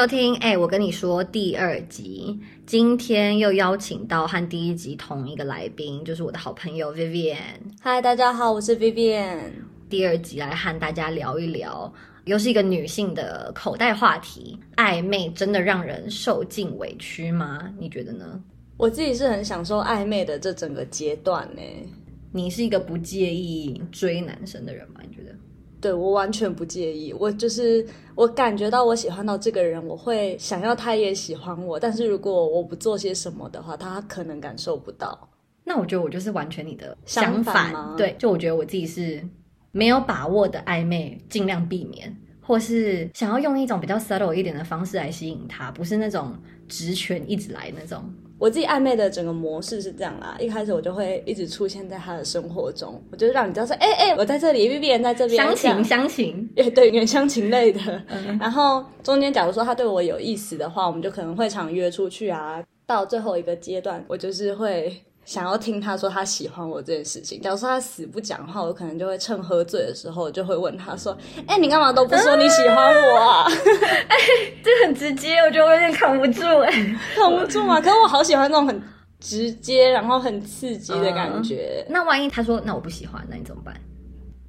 收听，哎、我跟你说第二集，今天又邀请到和第一集同一个来宾，就是我的好朋友 Vivian。嗨，大家好，我是 Vivian。第二集来和大家聊一聊，又是一个女性的口袋话题，暧昧真的让人受尽委屈吗？你觉得呢？我自己是很享受暧昧的这整个阶段呢。你是一个不介意追男生的人吗？你觉得？对我完全不介意，我就是我感觉到我喜欢到这个人，我会想要他也喜欢我，但是如果我不做些什么的话，他可能感受不到。那我觉得我就是完全你的相相反吗对，就我觉得我自己是没有把握的暧昧，尽量避免，或是想要用一种比较 subtle 一点的方式来吸引他，不是那种直拳一直来那种。我自己暧昧的整个模式是这样啦，一开始我就会一直出现在他的生活中，我就让你知道说，哎、哎、我在这里，Vivian 在这边，相情相情，也对，原相情类的。嗯 然后中间假如说他对我有意思的话，我们就可能会常约出去啊。到最后一个阶段，我就是会想要听他说他喜欢我这件事情。假如说他死不讲话，我可能就会趁喝醉的时候就会问他说：“哎、你干嘛都不说你喜欢我啊？哎这很直接，我觉得我有点扛不住哎、扛不住嘛！”可是我好喜欢那种很直接，然后很刺激的感觉。那万一他说那我不喜欢，那你怎么办？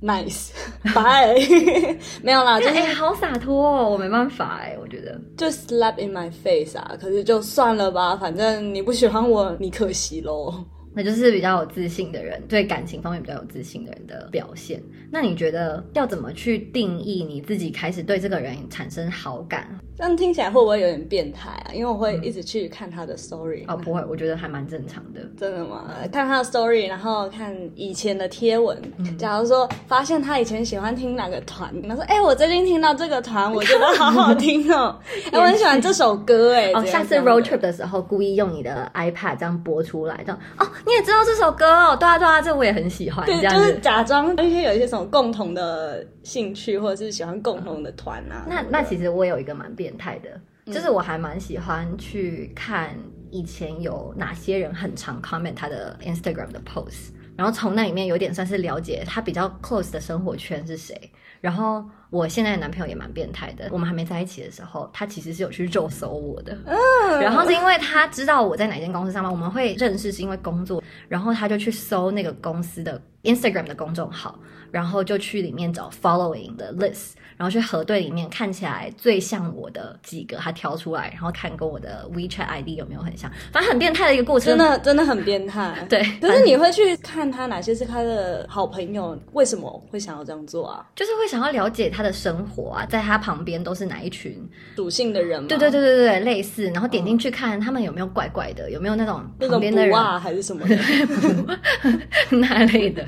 Nice，拜，没有啦，就哎、是好洒脱哦，我没办法哎、我觉得。就 slap in my face 啊。可是就算了吧，反正你不喜欢我，你可惜喽。那就是比较有自信的人，对感情方面比较有自信的人的表现。那你觉得要怎么去定义你自己开始对这个人产生好感？这样听起来会不会有点变态啊？因为我会一直去看他的 story。哦，不会，我觉得还蛮正常的。真的吗？看他的 story，然后看以前的贴文。嗯假如说发现他以前喜欢听哪个团，他说：“哎、我最近听到这个团，我觉得好好 听哦、哎、我很喜欢这首歌、哎、哦，下次 road trip 的时候，故意用你的 iPad 这样播出来，这样哦，你也知道这首歌哦，对啊对啊，这我也很喜欢，这对，样就是子。假装一些有一些什么共同的兴趣，或者是喜欢共同的团啊。那那其实我有一个蛮变态的，就是我还蛮喜欢去看以前有哪些人很常 comment 他的 Instagram 的 post，然后从那里面有点算是了解他比较 close 的生活圈是谁。然后我现在的男朋友也蛮变态的，我们还没在一起的时候，他其实是有去肉搜我的，嗯然后是因为他知道我在哪间公司上班，我们会认识是因为工作，然后他就去搜那个公司的 Instagram 的公众号，然后就去里面找 following 的 list，然后去核对里面看起来最像我的几个，他挑出来，然后看跟我的 WeChat ID 有没有很像，反正很变态的一个过程。真的真的很变态。对，可是你会去看他哪些是他的好朋友，为什么会想要这样做啊？就是会想要了解他的生活啊，在他旁边都是哪一群？属性的人吗？对对对对对，类似，然后点进去看他们有没有怪怪的，有没有那种那种旁边的人不啊还是什么的。那类的，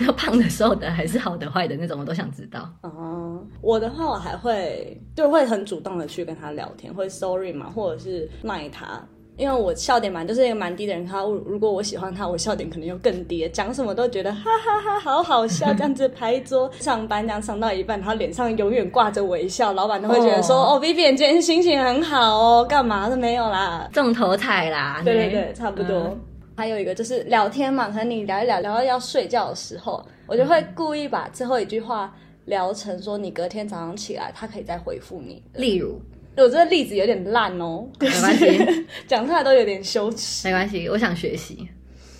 就胖的、瘦的，还是好的、坏的那种，我都想知道。哦，我的话我还会就会很主动的去跟他聊天，会 sorry 嘛，或者是赖他。因为我笑点蛮就是一个蛮低的人，他如果我喜欢他，我笑点可能又更低，讲什么都觉得哈哈哈好好笑，这样子拍桌上班这样上到一半，他脸上永远挂着微笑，老板都会觉得说哦。哦 Vivian 今天心情很好哦，干嘛？都没有啦，中头彩啦，对对对，差不多。嗯。还有一个就是聊天嘛，可能你聊一聊，聊到要睡觉的时候，我就会故意把最后一句话聊成说你隔天早上起来，他可以再回复你。例如，我这个例子有点烂哦，没关系，讲出来都有点羞耻。没关系，我想学习。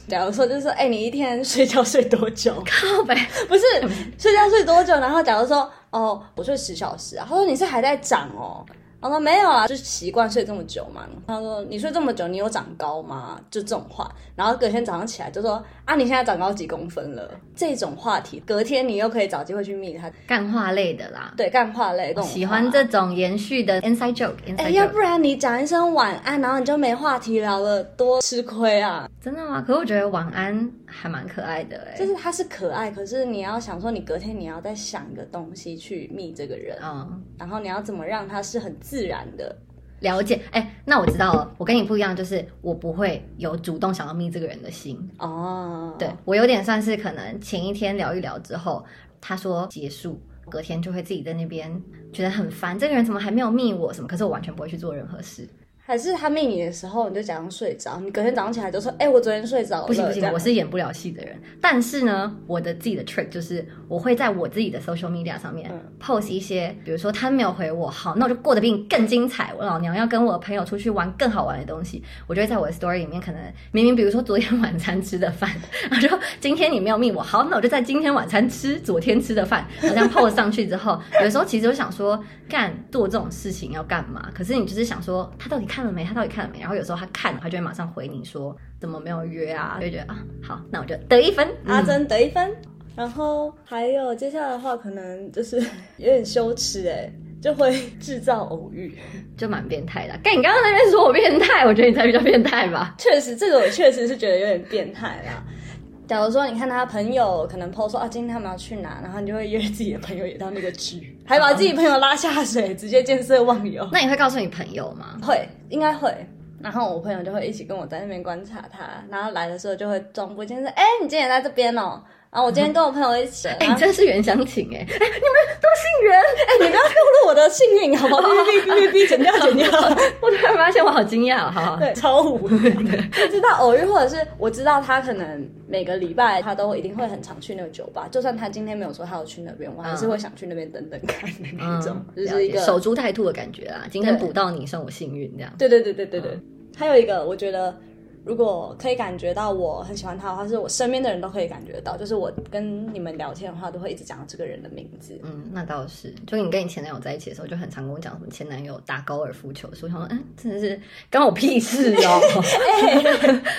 假如说就是说，哎、你一天睡觉睡多久？靠呗，不是睡觉睡多久？然后假如说，哦，我睡十小时啊，他说你是还在长哦。我说没有啊，就是习惯睡这么久嘛。他说你睡这么久，你有长高吗？就这种话。然后隔天早上起来就说啊，你现在长高几公分了？这种话题，隔天你又可以找机会去密他。干话类的啦。对，干话类这种喜欢这种延续的 inside joke。哎、要不然你讲一声晚安，然后你就没话题聊了，多吃亏啊！真的吗？可我觉得晚安还蛮可爱的哎、就是他是可爱，可是你要想说，你隔天你要再想一个东西去密这个人，嗯，然后你要怎么让他是很自然的。了解。哎、那我知道了，我跟你不一样，就是我不会有主动想要密这个人的心。哦，对我有点算是可能前一天聊一聊之后，他说结束，隔天就会自己在那边觉得很烦，这个人怎么还没有密我什么？可是我完全不会去做任何事。还是他命你的时候你就假装睡着，你隔天早上起来就说：“哎、我昨天睡着了。”不行不行，我是演不了戏的人。但是呢，我的自己的 trick 就是我会在我自己的 social media 上面嗯 post 一些，比如说他没有回我，好，那我就过得比你更精彩。我老娘要跟我的朋友出去玩更好玩的东西，我就会在我的 story 里面，可能明明比如说昨天晚餐吃的饭，然后就今天你没有命我，好，那我就在今天晚餐吃昨天吃的饭，我这样 post 上去之后，有的时候其实我想说，干做这种事情要干嘛？可是你就是想说他到底看了没？他到底看了没？然后有时候他看了，他就会马上回你说怎么没有约啊？就会觉得啊，好，那我就得一分。阿嗯珍得一分。然后还有接下来的话，可能就是 有点羞耻哎，就会制造偶遇。就蛮变态的。干，你刚刚那边说我变态，我觉得你才比较变态吧？确实，这个我确实是觉得有点变态啦。假如说你看他朋友可能 PO 说啊，今天他们要去哪，然后你就会约自己的朋友也到那个局，还把自己朋友拉下水，直接见色忘友。那你会告诉你朋友吗？会，应该会。然后我朋友就会一起跟我在那边观察他，然后来的时候就会装不见说，哎、你今天也在这边哦。然后我今天跟我朋友一起，哎、真的是袁湘琴哎、哎、你们都姓袁，哎、你不要透露我的幸运好不好？哔哔哔哔哔，剪掉剪掉。我突然发现我好惊讶哦，好好，对，超无语的。就知道偶遇，或者是我知道他可能每个礼拜他都一定会很常去那个酒吧，就算他今天没有说他要去那边，我还是会想去那边等等看的那种，嗯，就是一个守株待兔的感觉啊。今天对补到你，算我幸运这样。对对对对对对。还有一个，我觉得如果可以感觉到我很喜欢他的话，是我身边的人都可以感觉到，就是我跟你们聊天的话，都会一直讲到这个人的名字。嗯，那倒是。就你跟你前男友在一起的时候，就很常跟我讲什么前男友打高尔夫球，所以我想说，嗯，真的是关我屁事哦。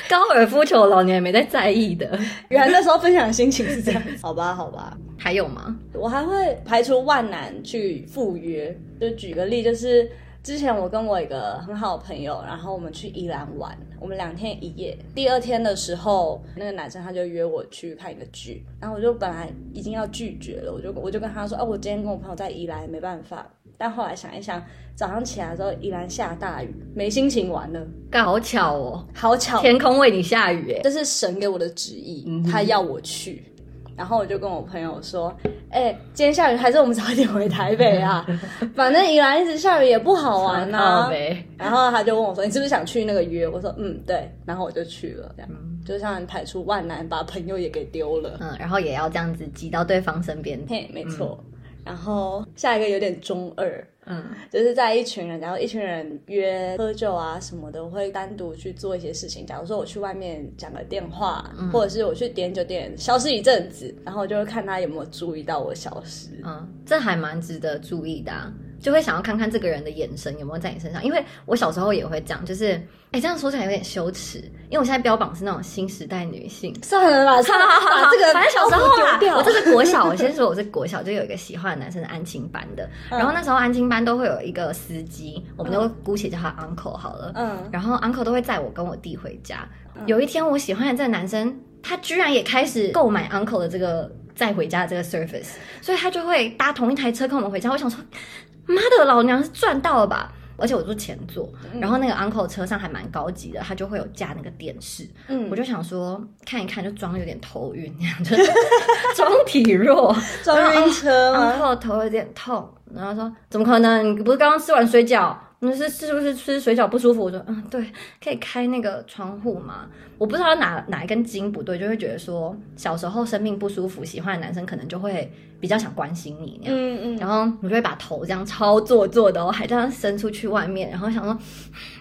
高尔夫球老娘也没在在意的。原来那时候分享的心情是这样，好吧，好吧。还有吗？我还会排除万难去赴约。就举个例，就是之前我跟我一个很好的朋友，然后我们去宜兰玩，我们两天一夜。第二天的时候，那个男生他就约我去看一个剧，然后我就本来已经要拒绝了，我就我就跟他说，哦，我今天跟我朋友在宜兰，没办法。但后来想一想，早上起来的时候，宜兰下大雨，没心情玩了。干好巧哦，好巧，天空为你下雨哎。这是神给我的旨意，嗯他要我去。然后我就跟我朋友说：“哎、今天下雨，还是我们早一点回台北啊？反正宜兰一直下雨也不好玩呐、然后他就问我说：“你是不是想去那个约？”我说：“嗯，对。”然后我就去了，这样、就像排除万难，把朋友也给丢了。嗯，然后也要这样子挤到对方身边。嘿，没错。然后下一个有点中二，嗯，就是在一群人，然后一群人约喝酒啊什么的，我会单独去做一些事情。假如说我去外面讲个电话，或者是我去点酒店消失一阵子，然后就会看他有没有注意到我消失。嗯，这还蛮值得注意的、啊，就会想要看看这个人的眼神有没有在你身上。因为我小时候也会这样，就是哎，这样说起来有点羞耻，因为我现在标榜是那种新时代女性。算了啦，算了，把这个反正小时候啦我这是国小。我先说我是国小，就有一个喜欢的男生是安亲班的，嗯然后那时候安亲班都会有一个司机，我们都姑且叫他 uncle 好了。嗯然后 uncle 都会载我跟我弟回家。有一天我喜欢的这个男生，他居然也开始购买 uncle 的这个载回家的这个 service，所以他就会搭同一台车跟我们回家。我想说，妈的，老娘是赚到了吧！而且我坐前座，然后那个 uncle 车上还蛮高级的，他就会有架那个电视，嗯我就想说看一看，就装有点头晕那样，就是装体弱，装晕车吗？uncle 头有点痛，然后说怎么可能？你不是刚刚吃完水饺？你是是不是吃水饺不舒服？我说嗯，对，可以开那个窗户吗？我不知道哪哪一根筋不对，就会觉得说小时候生病不舒服，喜欢的男生可能就会比较想关心你那样。嗯嗯，然后我就会把头这样超做作的哦，还这样伸出去外面，然后想说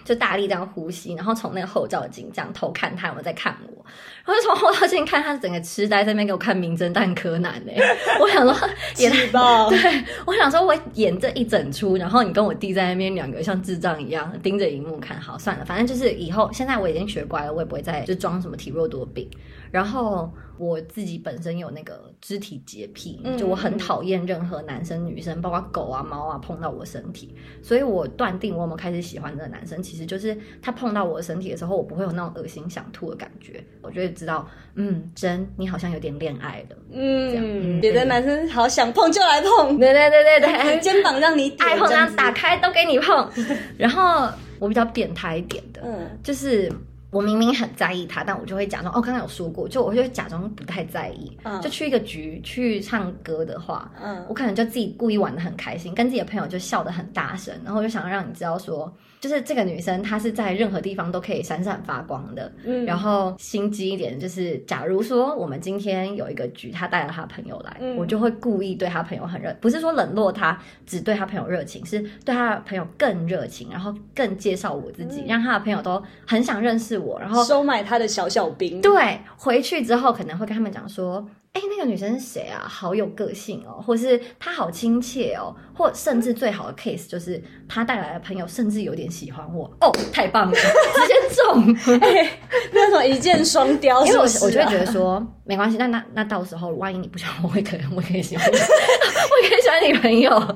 就大力这样呼吸，然后从那个后照镜这样偷看他有没有在看我，然后就从后照镜看他整个痴呆在那边给我看《名侦探柯南》呢，我想说也太气爆。对，我想说，我演这一整出，然后你跟我弟在那边两个像智障一样盯着荧幕看，好算了，反正就是以后现在我已经学乖了，我也不会再就装什么体弱多病。然后我自己本身有那个肢体洁癖，嗯就我很讨厌任何男生女生，包括狗啊猫啊碰到我身体，所以我断定我有没有开始喜欢这个男生，其实就是他碰到我的身体的时候，我不会有那种恶心想吐的感觉，我就会知道，嗯，真你好像有点恋爱了。嗯，嗯别的男生好想碰就来碰，对对对对对，肩膀让你点爱碰这样这样子打开都给你碰。然后我比较变态一点的，嗯就是我明明很在意他，但我就会假装哦，刚刚有说过，就我就会假装不太在意。嗯就去一个局去唱歌的话，嗯我可能就自己故意玩的很开心，跟自己的朋友就笑得很大声，然后我就想让你知道说，就是这个女生她是在任何地方都可以闪闪发光的。嗯然后心机一点，就是假如说我们今天有一个局，她带了她朋友来，嗯我就会故意对她朋友很热，不是说冷落她，只对她朋友热情，是对她的朋友更热情，然后更介绍我自己，嗯让她的朋友都很想认识我，然后收买她的小小兵。对，回去之后可能会跟他们讲说，哎，那个女生是谁啊？好有个性哦，或是她好亲切哦，或甚至最好的 case 就是她带来的朋友甚至有点喜欢我哦，太棒了，直接中。那种一箭双雕，因为我我就会觉得说没关系，那那那到时候万一你不喜欢我，我也可能我也可以喜欢你，我也可以喜欢你朋友。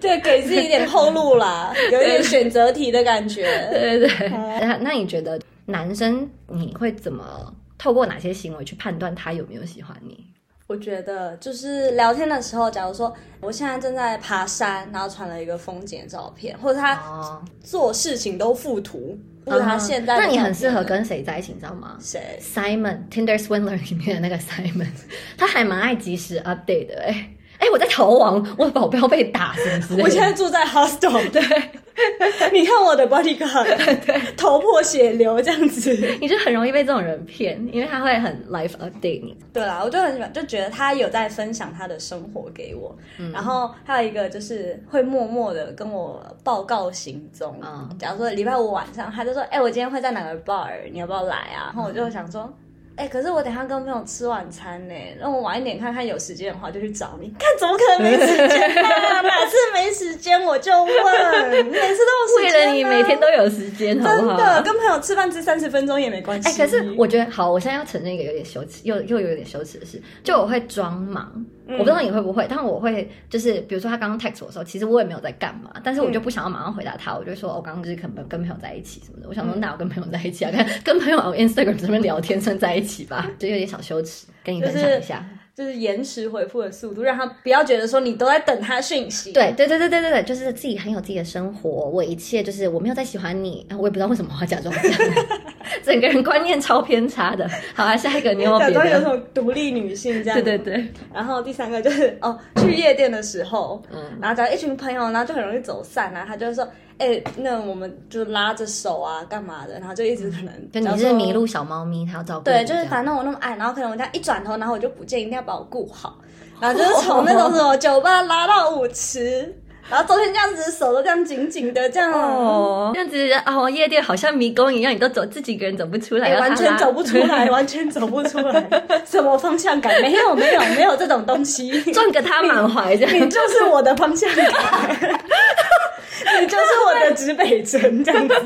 对，给自己一点后路啦，有一点选择题的感觉。对对对。那那你觉得男生你会怎么透过哪些行为去判断他有没有喜欢你？我觉得就是聊天的时候，假如说我现在正在爬山，然后传了一个风景的照片，或者他哦，做事情都附图，或者他现在的那你很适合跟谁在一起，你知道吗谁？？Simon Tinder Swindler 里面的那个 Simon，他还蛮爱及时 update 的、哎哎，我在逃亡，我的保镖被打什么之类的。我现在住在 hostel，对，你看我的 bodyguard，头破血流这样子。你就很容易被这种人骗，因为他会很 life update 你。对啦，我就很喜欢，就觉得他有在分享他的生活给我，嗯然后还有一个就是会默默的跟我报告行踪。嗯假如说礼拜五晚上，他就说：“哎、我今天会在哪个 bar，你要不要来啊？”然后我就想说。哎、可是我等一下跟朋友吃晚餐呢，让我晚一点看看有时间的话就去找你。看怎么可能没时间啊？哪次没时间我就问，每次都有时为间、啊。了你每天都有时间，好不好？真的跟朋友吃饭吃三十分钟也没关系。哎、可是我觉得好，我现在要承认一个有点羞耻，又又有点羞耻的事，就我会装忙。我不知道你会不会，但我会就是，比如说他刚刚 text 我的时候，其实我也没有在干嘛，但是我就不想要马上回答他，我就说我刚刚就是可能跟朋友在一起什么的。我想说，那我跟朋友在一起啊？跟 跟朋友 Instagram 上面聊天算在一起吧，就有点小羞耻，跟你分享一下。就是延迟回复的速度，让他不要觉得说你都在等他讯息。对对对对对对对，就是自己很有自己的生活，我一切就是我没有在喜欢你，我也不知道为什么我要假装这样，整个人观念超偏差的。好啊，下一个你有别假装有的？种独立女性这样。对对。对，然后第三个就是哦，去夜店的时候，嗯然后找一群朋友，然后就很容易走散啊。他就会说，哎、那我们就拉着手啊，干嘛的？然后就一直可能，就你是迷路小猫咪，它要照顾对，就是反正我那么矮，然后可能我这样一转头，然后我就不见，一定要把我顾好。然后就是从那种什么酒吧拉到舞池，然后昨天这样子手都这样紧紧的这样。哦，这样子哦，夜店好像迷宫一样，你都走自己一个人走不出来，完全走不出来，完全走不出来，什么方向感？没有，没有，没有这种东西。撞个他满怀这样你样。就是我的方向感，你就是我的指北针，这样子，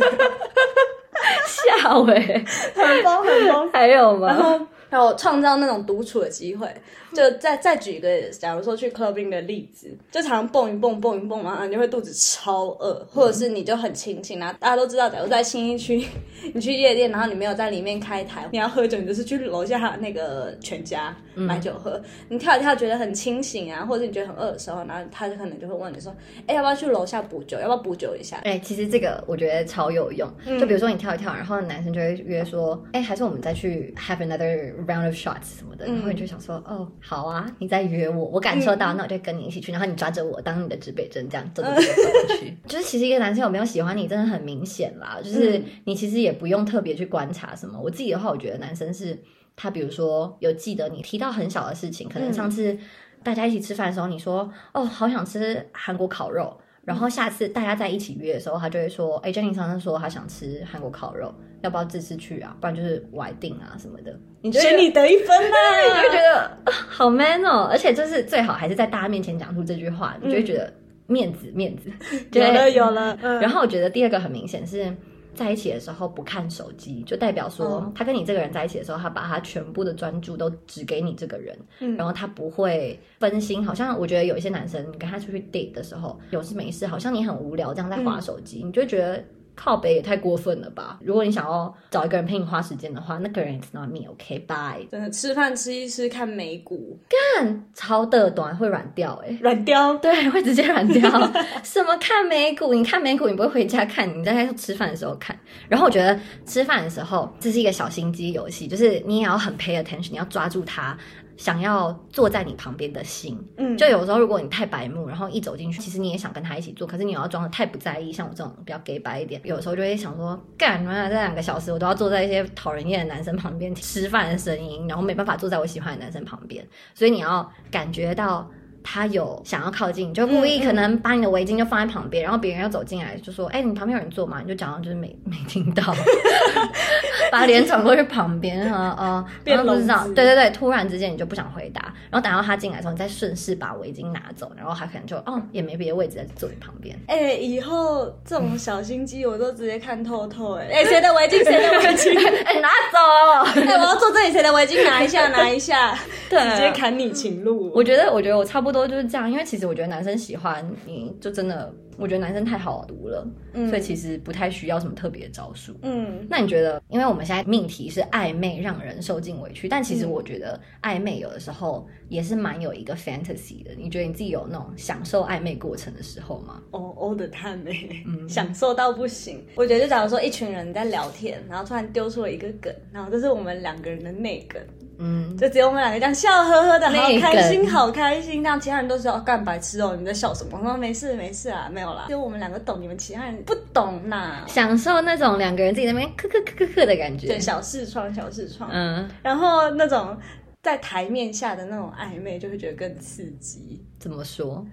笑哎，很疯很疯。还有吗？然后，然后创造那种独处的机会。就再再举一个，假如说去 clubbing 的例子，就常常蹦一蹦蹦一蹦嘛，你就会肚子超饿，或者是你就很清醒啊。大家都知道，假如在新一区，你去夜店，然后你没有在里面开台，你要喝酒，你就是去楼下那个全家买酒喝。你跳一跳觉得很清醒啊，或者你觉得很饿的时候，然后他就可能就会问你说：“哎、要不要去楼下补酒？要不要补酒一下？”哎、其实这个我觉得超有用。就比如说你跳一跳，然后男生就会约说，哎、还是我们再去 have another round of shots 什么的。然后你就想说，哦，好啊，你在约我，我感受到，那我就跟你一起去。然后你抓着我当你的指北针，这样走走走走过去。就是其实一个男生有没有喜欢你，真的很明显啦。就是你其实也不用特别去观察什么。我自己的话，我觉得男生是他，比如说有记得你提到很小的事情，可能上次大家一起吃饭的时候，你说，哦，好想吃韩国烤肉。然后下次大家在一起约的时候，他就会说：“哎，Jenny 上次说他想吃韩国烤肉，要不要这次去啊？不然就是我来定啊什么的。”你就会选你得一分啦、你就会觉得、啊好 man 哦，而且就是最好还是在大家面前讲出这句话，你就会觉得面子面子。有了有了，嗯然后我觉得第二个很明显是在一起的时候不看手机，就代表说嗯他跟你这个人在一起的时候，他把他全部的专注都只给你这个人，嗯然后他不会分心。好像我觉得有一些男生，你跟他出去 date 的时候，有事没事，好像你很无聊这样在划手机，你就会觉得。靠北也太过分了吧？如果你想要找一个人陪你花时间的话，那个人 is not me，OK，bye。真的吃饭吃一吃看美股，看超的短会软掉哎、软掉。对，会直接软掉。什么看美股？你看美股，你不会回家看，你在吃饭的时候看。然后我觉得吃饭的时候，这是一个小心机游戏，就是你也要很 pay attention，你要抓住他想要坐在你旁边的心。嗯，就有时候如果你太白目，然后一走进去，其实你也想跟他一起做，可是你又要装的太不在意，像我这种比较 gay 白一点，有时候就会想说，干嘛这两个小时我都要坐在一些讨人厌的男生旁边吃饭的声音，然后没办法坐在我喜欢的男生旁边，所以你要感觉到。他有想要靠近，就故意可能把你的围巾就放在旁边，然后别人要走进来就说：“哎、你旁边有人坐吗？”你就假装就是没没听到，把脸转过去旁边，啊哦，变然后不知道对对对，突然之间你就不想回答，然后等到他进来的时候，你再顺势把围巾拿走，然后他可能就哦也没别的位置在坐你旁边。哎、以后这种小心机我都直接看透透、哎，哎，谁的围巾？谁的围巾？哎、拿走！哎、我要坐这里，谁的围巾？拿一下，拿一下，对啊直接砍你情路。我觉得，我觉得我差不多就是这样，因为其实我觉得男生喜欢你就真的，我觉得男生太好读了，嗯所以其实不太需要什么特别的招数。嗯，那你觉得，因为我们现在命题是暧昧让人受尽委屈，但其实嗯我觉得暧昧有的时候也是蛮有一个 fantasy 的。你觉得你自己有那种享受暧昧过程的时候吗？哦哦的叹呢，嗯享受到不行。我觉得，就假如说一群人在聊天，然后突然丢出了一个梗，然后这是我们两个人的内梗，嗯，就只有我们两个这样笑呵呵的，好开心，好开心。这样其他人都是要干白痴哦，你们在笑什么？我说没事没事啊，没有啦，只有我们两个懂，你们其他人不懂呐。享受那种两个人自己在那边咳咳咳咳咳的感觉。对，小视窗，小视窗。嗯，然后那种在台面下的那种暧昧，就会觉得更刺激。怎么说？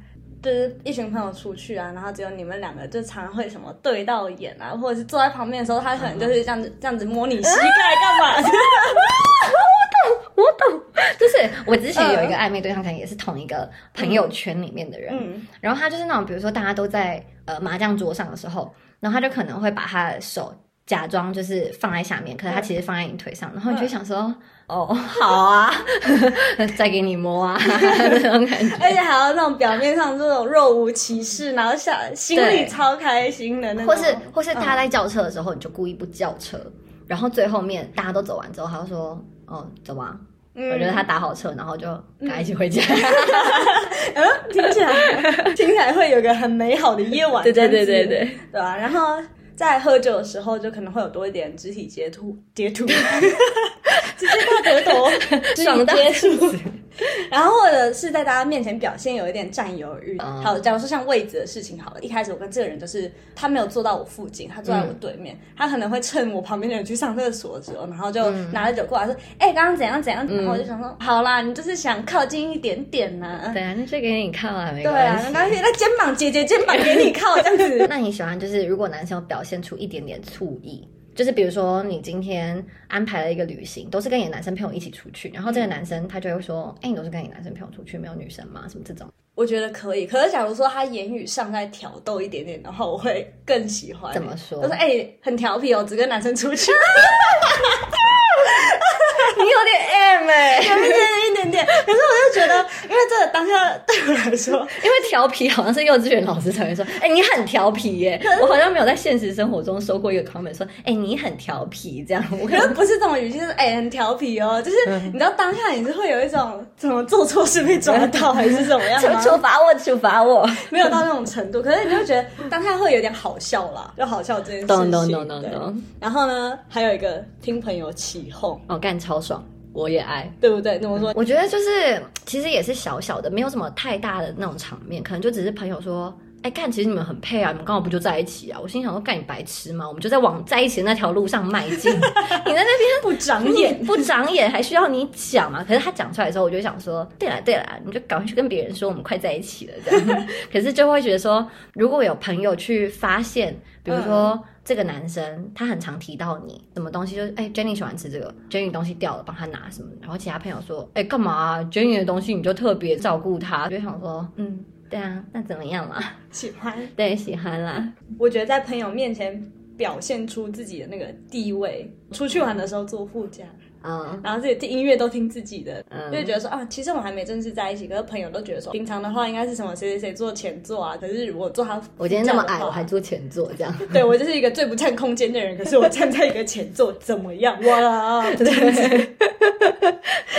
就是一群朋友出去啊，然后只有你们两个，就常常会什么对到眼啊，或者是坐在旁边的时候，他可能就是这样子、这样子摸你膝盖干嘛？我懂，就是我之前有一个暧昧对象，可能也是同一个朋友圈里面的人，嗯。然后他就是那种，比如说大家都在呃麻将桌上的时候，然后他就可能会把他的手假装就是放在下面，可是他其实放在你腿上，然后你就想说，哦，好啊，再给你摸啊，那种感觉。而且还有那种表面上这种若无其事，然后下心里超开心的那种，或是或是他嗯。在叫车的时候，你就故意不叫车，然后最后面大家都走完之后，他就说，哦，走吧。嗯。我觉得他打好车，然后就跟他一起回家。嗯，听起来听起来会有个很美好的夜晚，对对对对对，对吧、然后在喝酒的时候，就可能会有多一点肢体接触，接触，直接到舌头，肢爽到体接触。然后或者是在大家面前表现有一点占有欲。嗯好，假如说像位置的事情好了，一开始我跟这个人就是他没有坐到我附近，他坐在我对面，他可能会趁我旁边的人去上厕所的时候，然后就拿着酒过来说：“哎、刚刚怎样怎样。然后我就想说：“好啦，你就是想靠近一点点呐、对啊，那就给你靠啊，没对啊，关系。那那肩膀姐姐肩膀给你靠这样子。那你喜欢就是如果男生有表现出一点点醋意，就是比如说你今天安排了一个旅行，都是跟你的男生朋友一起出去，然后这个男生他就会说，哎、你都是跟你男生朋友出去，没有女生吗？什么这种？我觉得可以，可是假如说他言语上在挑逗一点点的话，我会更喜欢。怎么说就是哎、很调皮哦，只跟男生出去，你有点 M 哎、有一点点一点点。可是我就觉得，因为这个当下对我来说，因为调皮好像是幼稚园老师才会说，哎、你很调皮耶。我好像没有在现实生活中收过一个 comment 说，哎、你很调皮这样。我可能不是这种语气，就是哎、很调皮哦，就是你知道当下你是会有一种怎么做错事被抓到，还是怎么样处吗？处罚我，处罚我。没有到那种程度，可是你就觉得当下会有点好笑啦，就好笑这件事情。懂懂懂懂对懂。然后呢，还有一个听朋友起哄，哦，干超爽，我也爱。对不对？那么说？我觉得就是其实也是小小的，没有什么太大的那种场面，可能就只是朋友说。哎，干，其实你们很配啊，你们刚好不就在一起啊？我心想说，干你白痴吗？我们就在往在一起的那条路上迈进。你在那边不长眼，不长眼，还需要你讲吗？可是他讲出来的时候，我就想说，对啦对啦，你就赶快去跟别人说我们快在一起了这样。可是就会觉得说，如果有朋友去发现，比如说、这个男生他很常提到你什么东西，就是哎、Jenny 喜欢吃这个，Jenny 东西掉了帮他拿什么，然后其他朋友说，哎、干嘛、啊、Jenny 的东西你就特别照顾他，就想说，嗯，对啊，那怎么样啦？喜欢。对，喜欢啦。我觉得在朋友面前表现出自己的那个地位，出去玩的时候坐副驾，嗯然后自己听音乐都听自己的，嗯就会觉得说啊，其实我们还没正式在一起，可是朋友都觉得说，平常的话应该是什么谁谁谁坐前座啊，可是我坐他，我今天那么矮，我还坐前座这样。对我就是一个最不占空间的人，可是我站在一个前座，怎么样？哇，这样子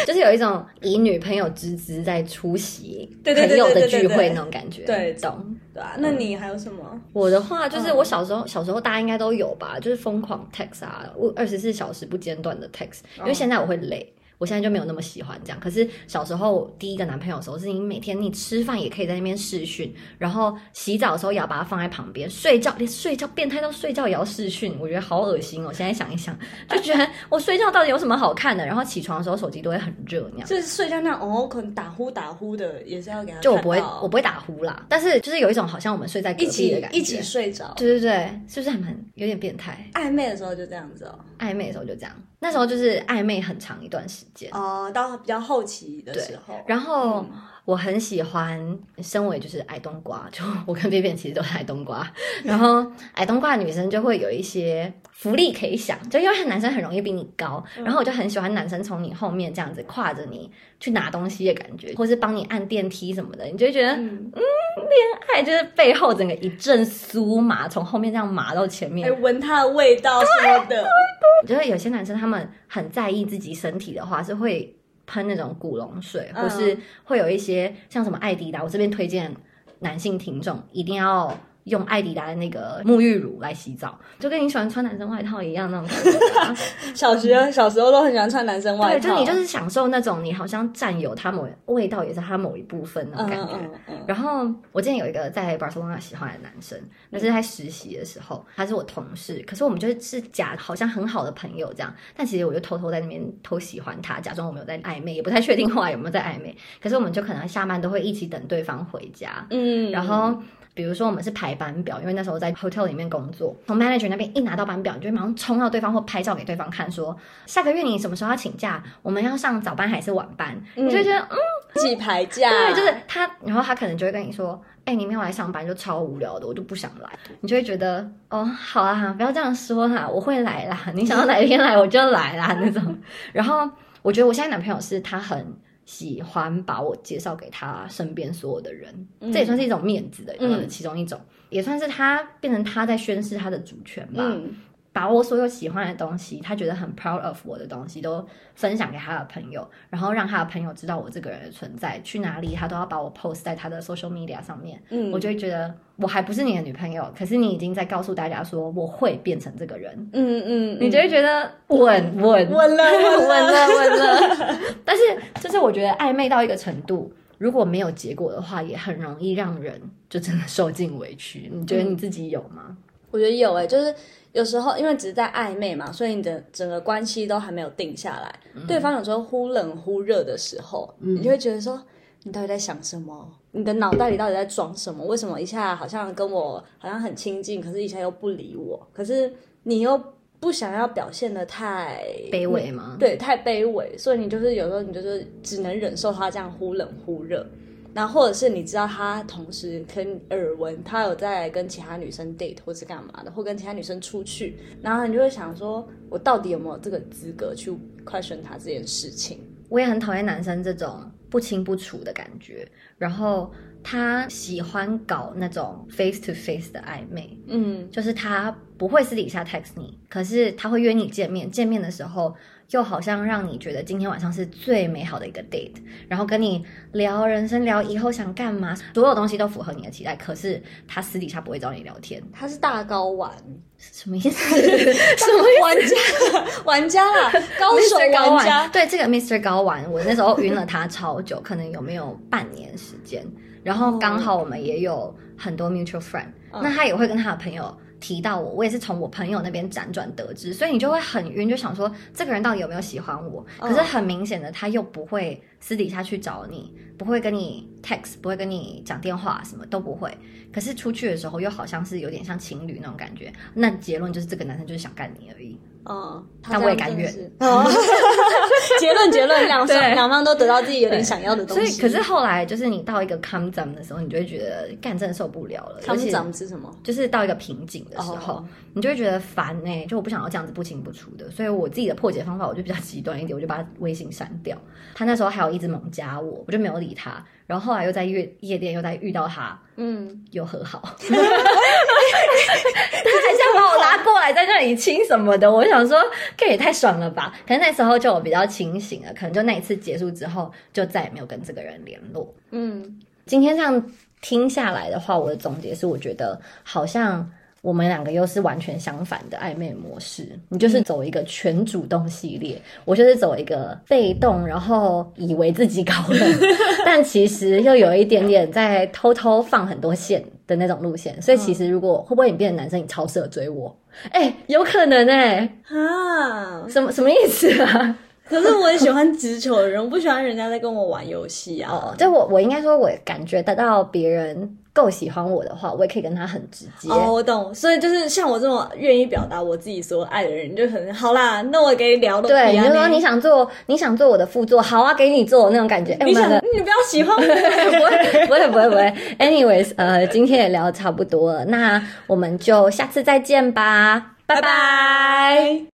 就是有一种以女朋友之姿在出席对对对朋友的对对对聚会那种感觉，对懂。对啊，那你还有什么？我的话就是嗯我小时候，小时候大家应该都有吧，就是疯狂 text 啊，我二十四小时不间断的 text，因为现在我会累。我现在就没有那么喜欢这样，可是小时候第一个男朋友的时候，是你每天你吃饭也可以在那边视讯，然后洗澡的时候也要把它放在旁边，睡觉连睡觉变态到睡觉也要视讯，我觉得好恶心哦！现在想一想，就觉得 我睡觉到底有什么好看的？然后起床的时候手机都会很热那样。就是睡觉那样哦，可能打呼打呼的，也是要给他就我不会，我不会打呼啦，但是就是有一种好像我们睡在隔壁一起的感觉，一起睡着。对对对，是不是还蛮有点变态？暧昧的时候就这样子哦，暧昧的时候就这样，那时候就是暧昧很长一段时间。哦，到比较后期的时候，然后嗯我很喜欢，身为就是矮冬瓜，就我跟 B B 其实都是矮冬瓜。然后矮冬瓜的女生就会有一些福利可以享，就因为男生很容易比你高，然后我就很喜欢男生从你后面这样子挎着你去拿东西的感觉，或是帮你按电梯什么的，你就会觉得嗯，恋爱就是背后整个一阵酥麻，从后面这样麻到前面还。闻它的味道什么的，我觉得有些男生他们很在意自己身体的话，是会喷那种古龙水，嗯或是会有一些像什么艾迪达。我这边推荐男性听众一定要用艾迪达的那个沐浴乳来洗澡，就跟你喜欢穿男生外套一样那种感觉啊。小学小时候都很喜欢穿男生外对，套，就你就是享受那种你好像占有它某味道，也是它某一部分那种嗯感觉。嗯嗯然后我之前有一个在 Barcelona 喜欢的男生，那是在实习的时候，他是我同事，可是我们就是假好像很好的朋友这样，但其实我就偷偷在那边偷喜欢他，假装我们有在暧昧，也不太确定后来有没有在暧昧，可是我们就可能下班都会一起等对方回家，嗯，然后。比如说我们是排班表，因为那时候在 hotel 里面工作，从 manager 那边一拿到班表，你就会马上冲到对方或拍照给对方看说下个月你什么时候要请假？我们要上早班还是晚班？你就会觉得嗯自己排假，对，就是他，然后他可能就会跟你说，哎、你没有来上班就超无聊的，我就不想来。你就会觉得，哦，好啊，不要这样说啦，我会来啦，你想要哪一天来我就来啦那种。然后我觉得我现在男朋友是他很喜欢把我介绍给他身边所有的人，这也算是一种面子的其中一种，也算是他变成他在宣示他的主权吧。嗯。把我所有喜欢的东西，他觉得很 proud of 我的东西，都分享给他的朋友，然后让他的朋友知道我这个人的存在，去哪里他都要把我 post 在他的 social media 上面，嗯，我就会觉得我还不是你的女朋友，可是你已经在告诉大家说我会变成这个人，嗯嗯，你就会觉得稳稳。稳了稳稳了稳了。但是就是我觉得暧昧到一个程度，如果没有结果的话，也很容易让人就真的受尽委屈。你觉得你自己有吗？我觉得有诶、就是有时候因为只是在暧昧嘛，所以你的整个关系都还没有定下来。对方有时候忽冷忽热的时候，你就会觉得说，你到底在想什么？你的脑袋里到底在装什么？为什么一下好像跟我好像很亲近，可是一下又不理我？可是你又不想要表现的太卑微吗？对，太卑微，所以你就是有时候你就是只能忍受他这样忽冷忽热，然后或者是你知道他同时跟耳闻他有在跟其他女生 date 或是干嘛的，或跟其他女生出去，然后你就会想说，我到底有没有这个资格去 question 他这件事情？我也很讨厌男生这种不清不楚的感觉，然后他喜欢搞那种 face to face 的暧昧，嗯就是他不会私底下 text 你，可是他会约你见面，见面的时候又好像让你觉得今天晚上是最美好的一个 date，然后跟你聊人生，聊以后想干嘛，所有东西都符合你的期待，可是他私底下不会找你聊天，他是大高玩，什么意思？什么？玩家，玩家啦，高手玩家，，对这个 Mr. 高玩，我那时候晕了他超久，可能有没有半年时间。然后刚好我们也有很多 mutual friend，、那他也会跟他的朋友提到我，我也是从我朋友那边辗转得知，所以你就会很晕，就想说这个人到底有没有喜欢我？可是很明显的，他又不会私底下去找你，不会跟你 text，不会跟你讲电话，什么都不会。可是出去的时候又好像是有点像情侣那种感觉，那结论就是这个男生就是想干你而已。哦，但我也甘愿哦，结论结论，两方两方都得到自己有点想要的东西。所以，可是后来就是你到一个 come down 的时候，你就会觉得干真的受不了了。come down 是什么？就是到一个瓶颈的时候，哦你就会觉得烦呢、就我不想要这样子不清不楚的。所以我自己的破解方法，我就比较极端一点，我就把他微信删掉。他那时候还有一直猛加我，我就没有理他。然后后来又在夜夜店又在遇到他，嗯，又和好，他还想把我拉过来在那里亲什么的，我想说这也太爽了吧！可是那时候就我比较清醒了，可能就那一次结束之后，就再也没有跟这个人联络。嗯，今天这样听下来的话，我的总结是，我觉得好像我们两个又是完全相反的暧昧模式。你就是走一个全主动系列，我就是走一个被动，然后以为自己高冷，但其实又有一点点在偷偷放很多线的那种路线。所以其实如果会不会你变成男生，你超适合追我？哎、有可能哎、啊，什么什么意思啊？可是我也喜欢直球的人，我不喜欢人家在跟我玩游戏啊。哦，就我我应该说，我感觉得到别人够喜欢我的话，我也可以跟他很直接。哦，我懂，所以就是像我这种愿意表达我自己所有爱的人，就可能好啦，那我给你聊的。对，你就说你想做，你想做我的副座，好啊，给你做那种感觉。哎、你想你不要喜欢 我，不会不会不会不会。Anyways，呃，今天也聊得差不多了，那我们就下次再见吧，拜拜。